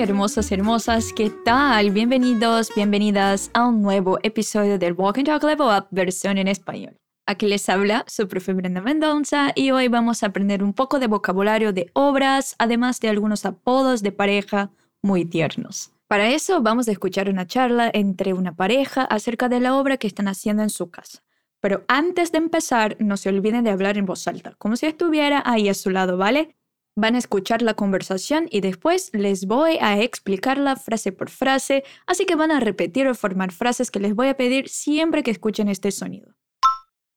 hermosos, hermosas, ¿qué tal? Bienvenidos, bienvenidas a un nuevo episodio del Walk and Talk Level Up versión en español. Aquí les habla su profe Brenda Mendoza y hoy vamos a aprender un poco de vocabulario de obras, además de algunos apodos de pareja muy tiernos. Para eso vamos a escuchar una charla entre una pareja acerca de la obra que están haciendo en su casa. Pero antes de empezar, no se olviden de hablar en voz alta, como si estuviera ahí a su lado, ¿vale? Van a escuchar la conversación y después les voy a explicarla frase por frase, así que van a repetir o formar frases que les voy a pedir siempre que escuchen este sonido.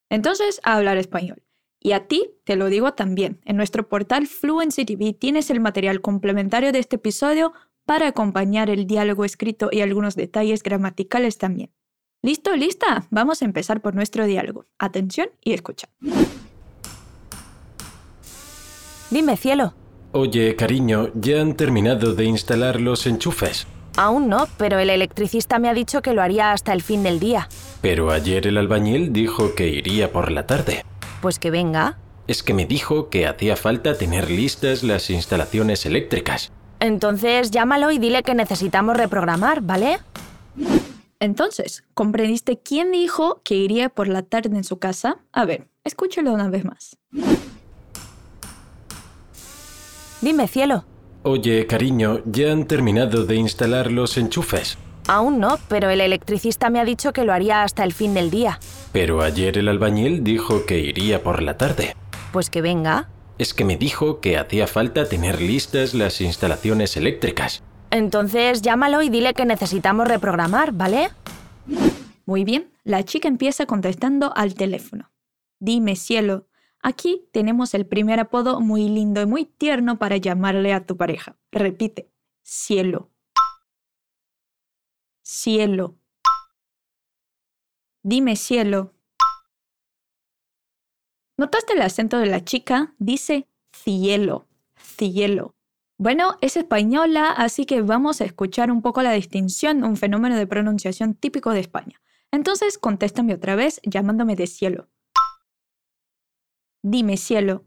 Entonces, a hablar español. Y a ti te lo digo también. En nuestro portal Fluency TV tienes el material complementario de este episodio para acompañar el diálogo escrito y algunos detalles gramaticales también. ¿Listo? ¿Lista? Vamos a empezar por nuestro diálogo. Atención y escucha. Dime, cielo. Oye, cariño, ¿ya han terminado de instalar los enchufes? Aún no, pero el electricista me ha dicho que lo haría hasta el fin del día. Pero ayer el albañil dijo que iría por la tarde. Pues que venga. Es que me dijo que hacía falta tener listas las instalaciones eléctricas. Entonces llámalo y dile que necesitamos reprogramar, ¿vale? Entonces, ¿comprendiste quién dijo que iría por la tarde en su casa? A ver, escúchalo una vez más. Dime, cielo. Oye, cariño, ¿ya han terminado de instalar los enchufes? Aún no, pero el electricista me ha dicho que lo haría hasta el fin del día. Pero ayer el albañil dijo que iría por la tarde. Pues que venga. Es que me dijo que hacía falta tener listas las instalaciones eléctricas. Entonces llámalo y dile que necesitamos reprogramar, ¿vale? Muy bien, la chica empieza contestando al teléfono. Dime, cielo, aquí tenemos el primer apodo muy lindo y muy tierno para llamarle a tu pareja. Repite, cielo. Cielo. Dime, cielo. ¿Notaste el acento de la chica? Dice cielo, cielo. Bueno, es española, así que vamos a escuchar un poco la distinción, un fenómeno de pronunciación típico de España. Entonces, contéstame otra vez llamándome de cielo. Dime, cielo.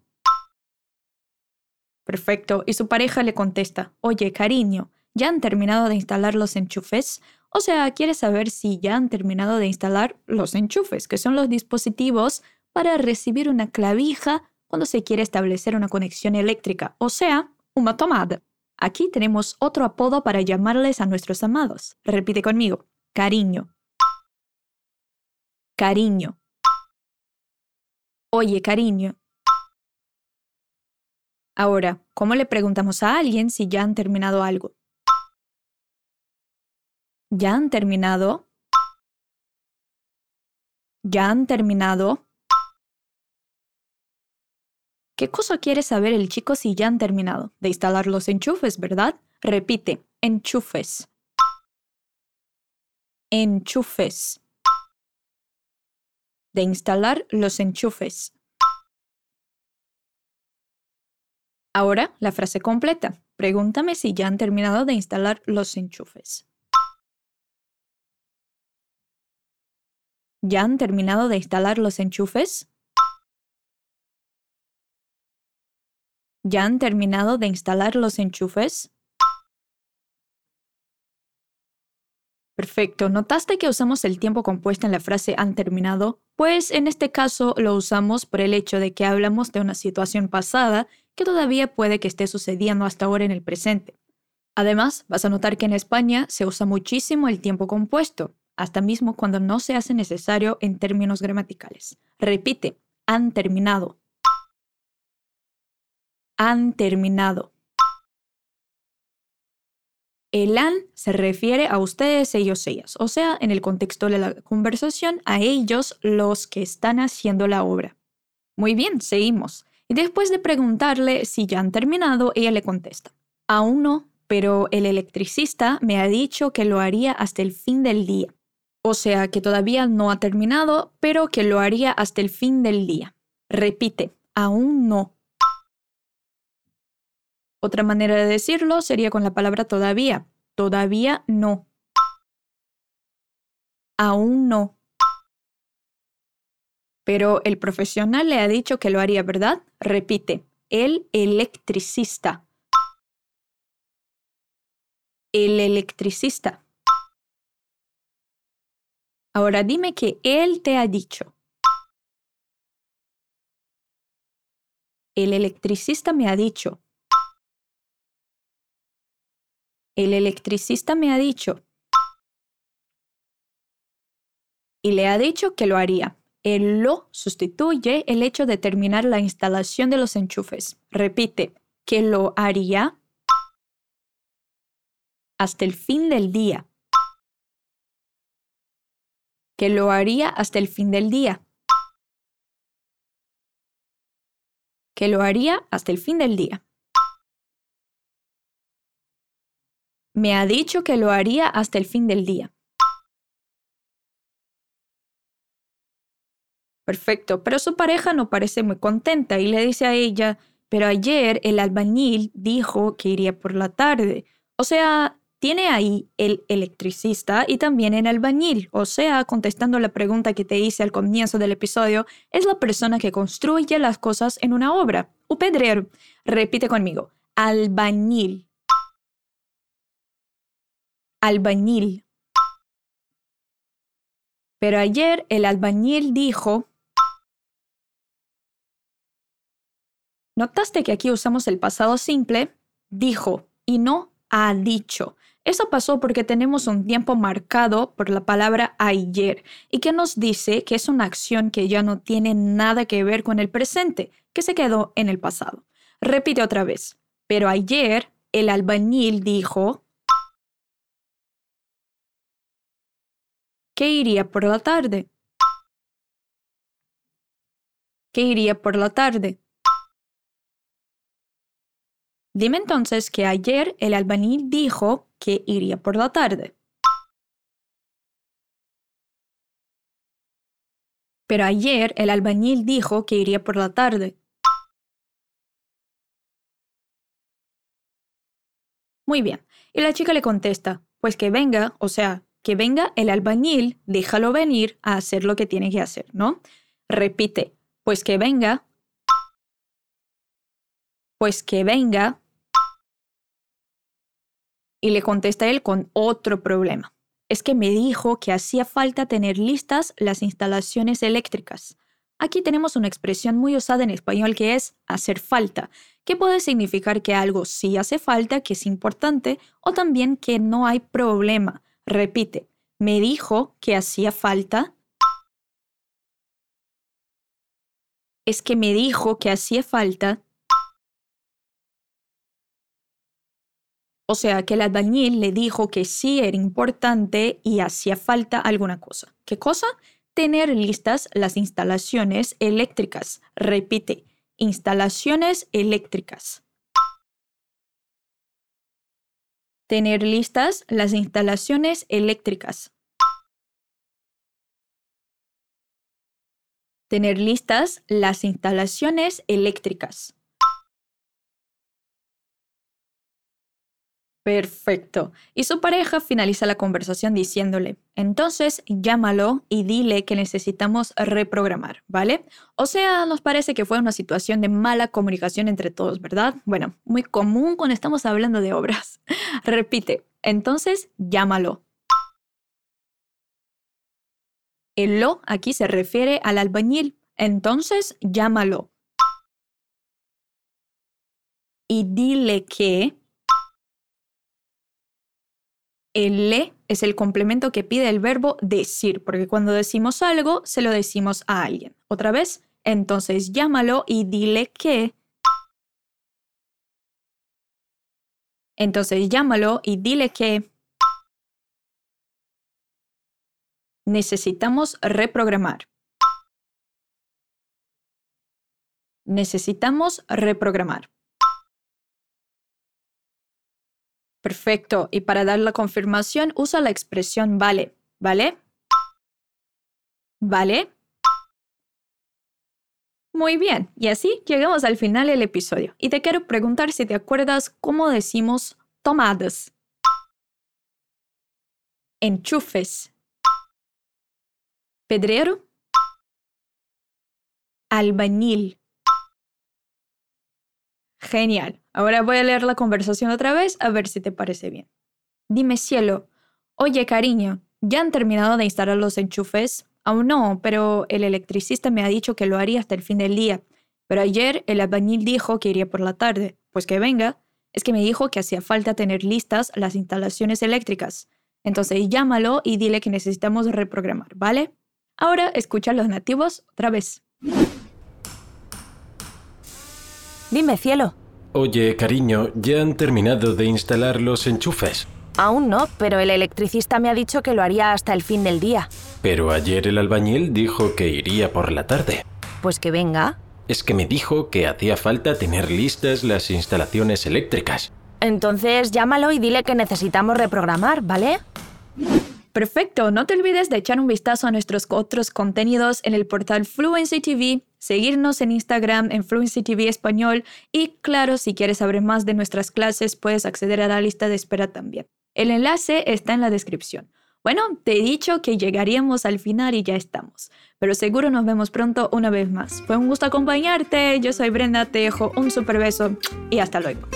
Perfecto. Y su pareja le contesta, oye, cariño, ¿ya han terminado de instalar los enchufes? O sea, quiere saber si ya han terminado de instalar los enchufes, que son los dispositivos para recibir una clavija cuando se quiere establecer una conexión eléctrica, o sea, una tomada. Aquí tenemos otro apodo para llamarles a nuestros amados. Repite conmigo. Cariño. Cariño. Oye, cariño. Ahora, ¿cómo le preguntamos a alguien si ya han terminado algo? ¿Ya han terminado? ¿Ya han terminado? ¿Qué cosa quiere saber el chico si ya han terminado? De instalar los enchufes, ¿verdad? Repite, enchufes. Enchufes. De instalar los enchufes. Ahora, la frase completa. Pregúntame si ya han terminado de instalar los enchufes. ¿Ya han terminado de instalar los enchufes? ¿Ya han terminado de instalar los enchufes? Perfecto. ¿Notaste que usamos el tiempo compuesto en la frase han terminado? Pues en este caso lo usamos por el hecho de que hablamos de una situación pasada que todavía puede que esté sucediendo hasta ahora en el presente. Además, vas a notar que en España se usa muchísimo el tiempo compuesto, hasta mismo cuando no se hace necesario en términos gramaticales. Repite, han terminado han terminado. El han se refiere a ustedes, ellos, ellas, o sea, en el contexto de la conversación, a ellos los que están haciendo la obra. Muy bien, seguimos. Y después de preguntarle si ya han terminado, ella le contesta, aún no, pero el electricista me ha dicho que lo haría hasta el fin del día. O sea, que todavía no ha terminado, pero que lo haría hasta el fin del día. Repite, aún no, otra manera de decirlo sería con la palabra todavía. Todavía no. Aún no. Pero el profesional le ha dicho que lo haría, ¿verdad? Repite, el electricista. El electricista. Ahora dime que él te ha dicho. El electricista me ha dicho. El electricista me ha dicho. Y le ha dicho que lo haría. El lo sustituye el hecho de terminar la instalación de los enchufes. Repite, que lo haría hasta el fin del día. Que lo haría hasta el fin del día. Que lo haría hasta el fin del día. Me ha dicho que lo haría hasta el fin del día. Perfecto, pero su pareja no parece muy contenta y le dice a ella, pero ayer el albañil dijo que iría por la tarde. O sea, tiene ahí el electricista y también el albañil. O sea, contestando la pregunta que te hice al comienzo del episodio, es la persona que construye las cosas en una obra. O pedrero. Repite conmigo. Albañil albañil. Pero ayer el albañil dijo, ¿notaste que aquí usamos el pasado simple? Dijo y no ha dicho. Eso pasó porque tenemos un tiempo marcado por la palabra ayer y que nos dice que es una acción que ya no tiene nada que ver con el presente, que se quedó en el pasado. Repite otra vez. Pero ayer el albañil dijo, ¿Qué iría por la tarde? ¿Qué iría por la tarde? Dime entonces que ayer el albañil dijo que iría por la tarde. Pero ayer el albañil dijo que iría por la tarde. Muy bien. Y la chica le contesta, pues que venga, o sea, que venga el albañil, déjalo venir a hacer lo que tiene que hacer, ¿no? Repite, pues que venga, pues que venga. Y le contesta él con otro problema. Es que me dijo que hacía falta tener listas las instalaciones eléctricas. Aquí tenemos una expresión muy usada en español que es hacer falta, que puede significar que algo sí hace falta, que es importante, o también que no hay problema, Repite, me dijo que hacía falta. Es que me dijo que hacía falta. O sea, que el albañil le dijo que sí era importante y hacía falta alguna cosa. ¿Qué cosa? Tener listas las instalaciones eléctricas. Repite, instalaciones eléctricas. Tener listas las instalaciones eléctricas. Tener listas las instalaciones eléctricas. Perfecto. Y su pareja finaliza la conversación diciéndole, entonces llámalo y dile que necesitamos reprogramar, ¿vale? O sea, nos parece que fue una situación de mala comunicación entre todos, ¿verdad? Bueno, muy común cuando estamos hablando de obras. Repite, entonces llámalo. El lo aquí se refiere al albañil, entonces llámalo. Y dile que el le es el complemento que pide el verbo decir, porque cuando decimos algo, se lo decimos a alguien. Otra vez, entonces llámalo y dile que. Entonces llámalo y dile que necesitamos reprogramar. Necesitamos reprogramar. Perfecto. Y para dar la confirmación, usa la expresión vale. ¿Vale? ¿Vale? Muy bien. Y así llegamos al final del episodio. Y te quiero preguntar si te acuerdas cómo decimos tomadas. Enchufes. Pedrero. Albañil. Genial. Ahora voy a leer la conversación otra vez a ver si te parece bien. Dime cielo. Oye, cariño, ¿ya han terminado de instalar los enchufes? Aún no, pero el electricista me ha dicho que lo haría hasta el fin del día. Pero ayer el albañil dijo que iría por la tarde. Pues que venga. Es que me dijo que hacía falta tener listas las instalaciones eléctricas. Entonces llámalo y dile que necesitamos reprogramar, ¿vale? Ahora escucha a los nativos otra vez. Dime, cielo. Oye, cariño, ¿ya han terminado de instalar los enchufes? Aún no, pero el electricista me ha dicho que lo haría hasta el fin del día. Pero ayer el albañil dijo que iría por la tarde. Pues que venga. Es que me dijo que hacía falta tener listas las instalaciones eléctricas. Entonces llámalo y dile que necesitamos reprogramar, ¿vale? Perfecto, no te olvides de echar un vistazo a nuestros otros contenidos en el portal Fluency TV, seguirnos en Instagram en Fluency TV Español y claro, si quieres saber más de nuestras clases puedes acceder a la lista de espera también. El enlace está en la descripción. Bueno, te he dicho que llegaríamos al final y ya estamos, pero seguro nos vemos pronto una vez más. Fue un gusto acompañarte, yo soy Brenda, te dejo un super beso y hasta luego.